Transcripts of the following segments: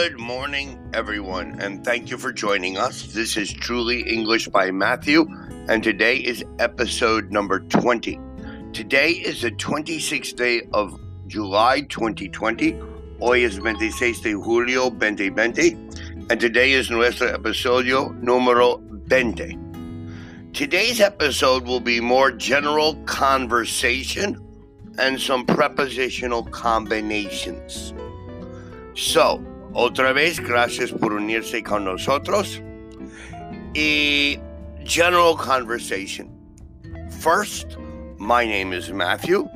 Good morning, everyone, and thank you for joining us. This is Truly English by Matthew, and today is episode number 20. Today is the 26th day of July 2020. Hoy es 26 de julio 2020, and today is nuestro episodio número 20. Today's episode will be more general conversation and some prepositional combinations. So, otra vez, gracias por unirse con nosotros. Y general conversation. First, my name is Matthew.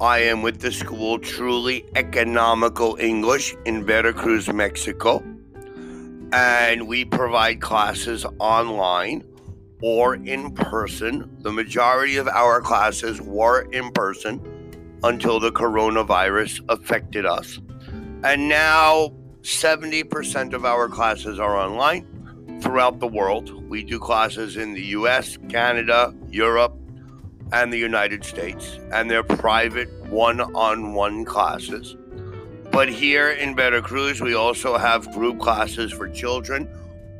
I am with the school Truly Economical English in Veracruz, Mexico. And we provide classes online or in person. The majority of our classes were in person until the coronavirus affected us. And now 70% of our classes are online throughout the world. We do classes in the US, Canada, Europe, and the United States, and they're private one on one classes. But here in Veracruz, we also have group classes for children,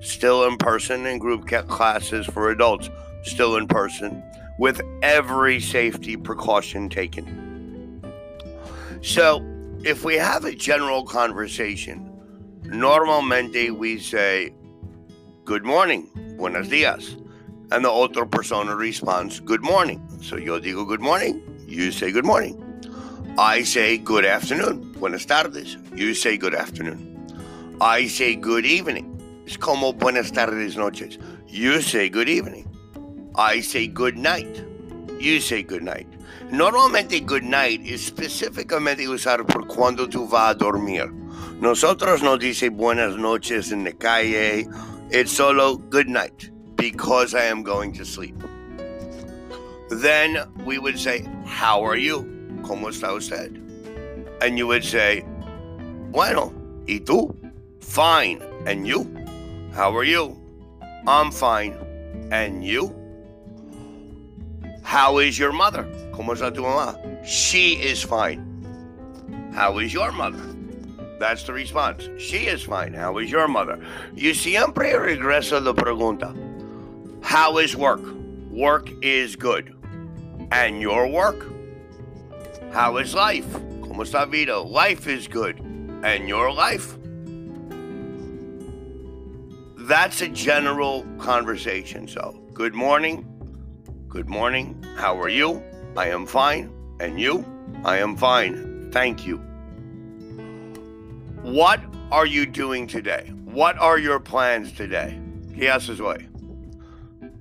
still in person, and group classes for adults, still in person, with every safety precaution taken. So, if we have a general conversation, normalmente we say, Good morning, buenos dias. And the other persona responds, Good morning. So yo digo good morning, you say good morning. I say good afternoon, buenas tardes. You say good afternoon. I say good evening. Es como buenas tardes noches. You say good evening. I say good night. You say good night. Normalmente good night es específicamente usado por cuando tú vas a dormir. Nosotros no dice buenas noches en la calle. It's solo good night because I am going to sleep. Then we would say, How are you? ¿Cómo está usted? And you would say, Bueno, ¿y tú? Fine. And you? How are you? I'm fine. And you? How is your mother? ¿Cómo está tu mamá? She is fine. How is your mother? That's the response. She is fine. How is your mother? You see, siempre regresa la pregunta. How is work? Work is good. And your work? How is life? ¿Cómo está vida? Life is good. And your life? That's a general conversation. So, good morning. Good morning. How are you? I am fine. And you? I am fine. Thank you. What are you doing today? What are your plans today? ¿Qué haces hoy?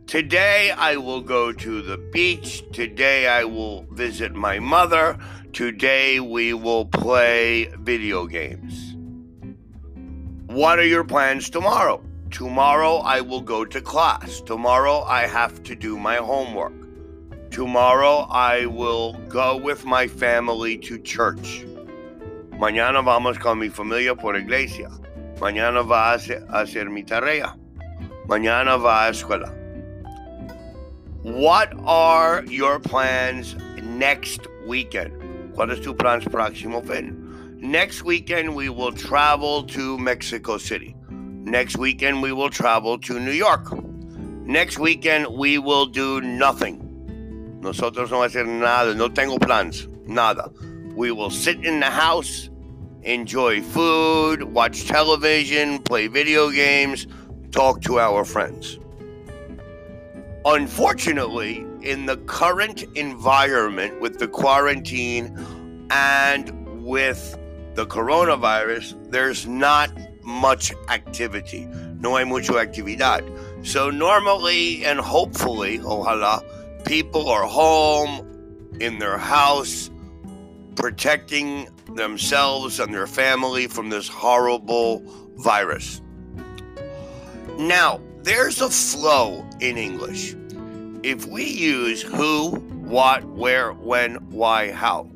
Today I will go to the beach. Today I will visit my mother. Today we will play video games. What are your plans tomorrow? Tomorrow I will go to class. Tomorrow I have to do my homework. Tomorrow I will go with my family to church. Mañana vamos con mi familia por iglesia. Mañana va a hacer, a mi tarea. Mañana va a escuela. What are your plans next weekend? ¿Cuál es tu plan próximo fin? Next weekend we will travel to Mexico City. Next weekend, we will travel to New York. Next weekend, we will do nothing. Nosotros no hacer nada. No tengo plans. Nada. We will sit in the house, enjoy food, watch television, play video games, talk to our friends. Unfortunately, in the current environment with the quarantine and with the coronavirus, there's not much activity. No hay mucha actividad. So normally and hopefully, ojalá, people are home in their house protecting themselves and their family from this horrible virus. Now, there's a flow in English. If we use who, what, where, when, why, how.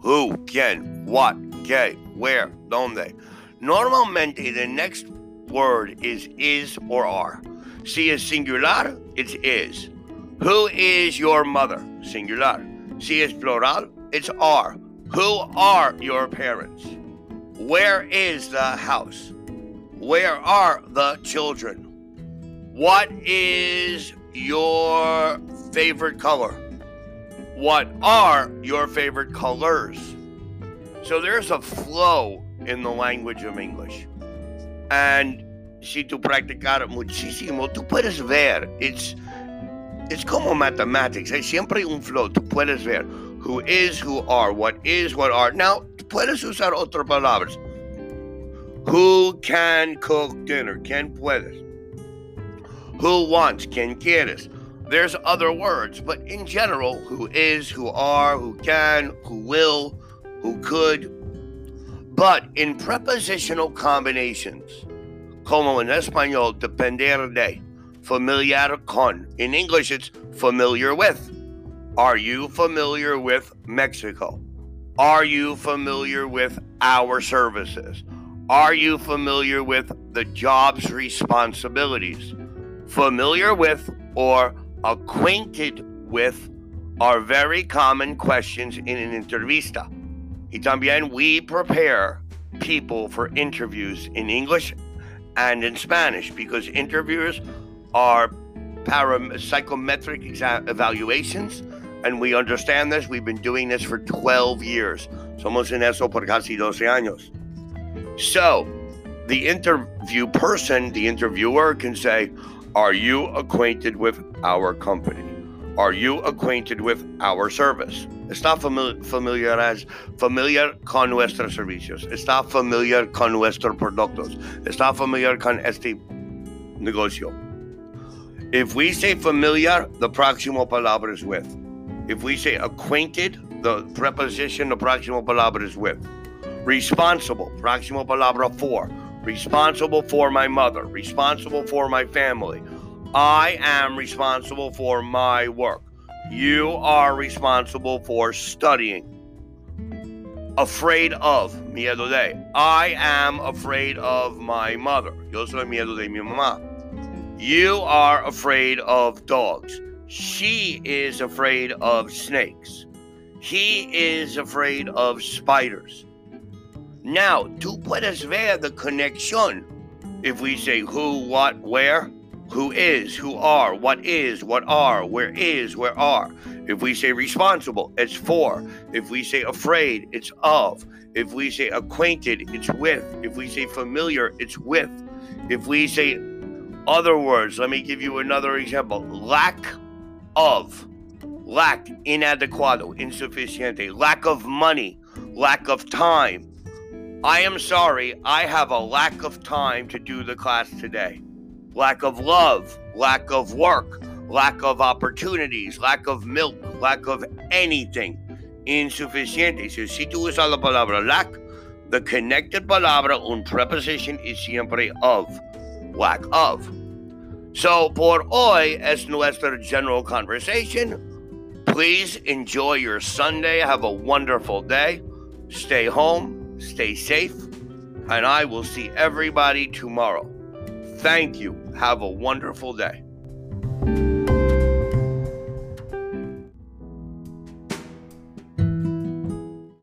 Who, quién, what, qué, where, donde. Normalmente, the next word is is or are. Si es singular, it's is. Who is your mother? Singular. Si es plural, it's are. Who are your parents? Where is the house? Where are the children? What is your favorite color? What are your favorite colors? So there's a flow in the language of English. And si tú practicar muchísimo, tú puedes ver. It's, it's como mathematics. Hay siempre un flow. Tú puedes ver who is, who are, what is, what are. Now, puedes usar otras palabras. Who can cook dinner? ¿Quién puedes? Who wants? ¿Quién quieres? There's other words, but in general, who is, who are, who can, who will, who could. But in prepositional combinations, como en español, depender de, familiar con. In English, it's familiar with. Are you familiar with Mexico? Are you familiar with our services? Are you familiar with the job's responsibilities? Familiar with or acquainted with are very common questions in an entrevista. Y también we prepare people for interviews in English and in Spanish because interviewers are para- psychometric exa- evaluations and we understand this. We've been doing this for 12 years. Somos en eso por casi 12 años. So, the interview person, the interviewer can say, Are you acquainted with our company? Are you acquainted with our service? Está famili- familiar familiar con nuestros servicios. Está familiar con nuestros productos. Está familiar con este negocio. If we say familiar, the próximo palabra is with. If we say acquainted, the preposition, the próximo palabra is with. Responsible, próximo palabra for. Responsible for my mother. Responsible for my family. I am responsible for my work. You are responsible for studying. Afraid of, miedo de. I am afraid of my mother. Yo soy miedo de mi mamá. You are afraid of dogs. She is afraid of snakes. He is afraid of spiders. Now, tú puedes ver the connection. If we say who, what, where, who is, who are, what is, what are, where is, where are. If we say responsible, it's for. If we say afraid, it's of. If we say acquainted, it's with. If we say familiar, it's with. If we say other words, let me give you another example lack of, lack, inadequado, insuficiente, lack of money, lack of time. I am sorry, I have a lack of time to do the class today. Lack of love, lack of work, lack of opportunities, lack of milk, lack of anything. Insuficiente. So, si tú usas la palabra lack, the connected palabra, un preposition, is siempre of, lack of. So, por hoy es nuestra general conversation. Please enjoy your Sunday. Have a wonderful day. Stay home stay safe, and I will see everybody tomorrow. Thank you. Have a wonderful day.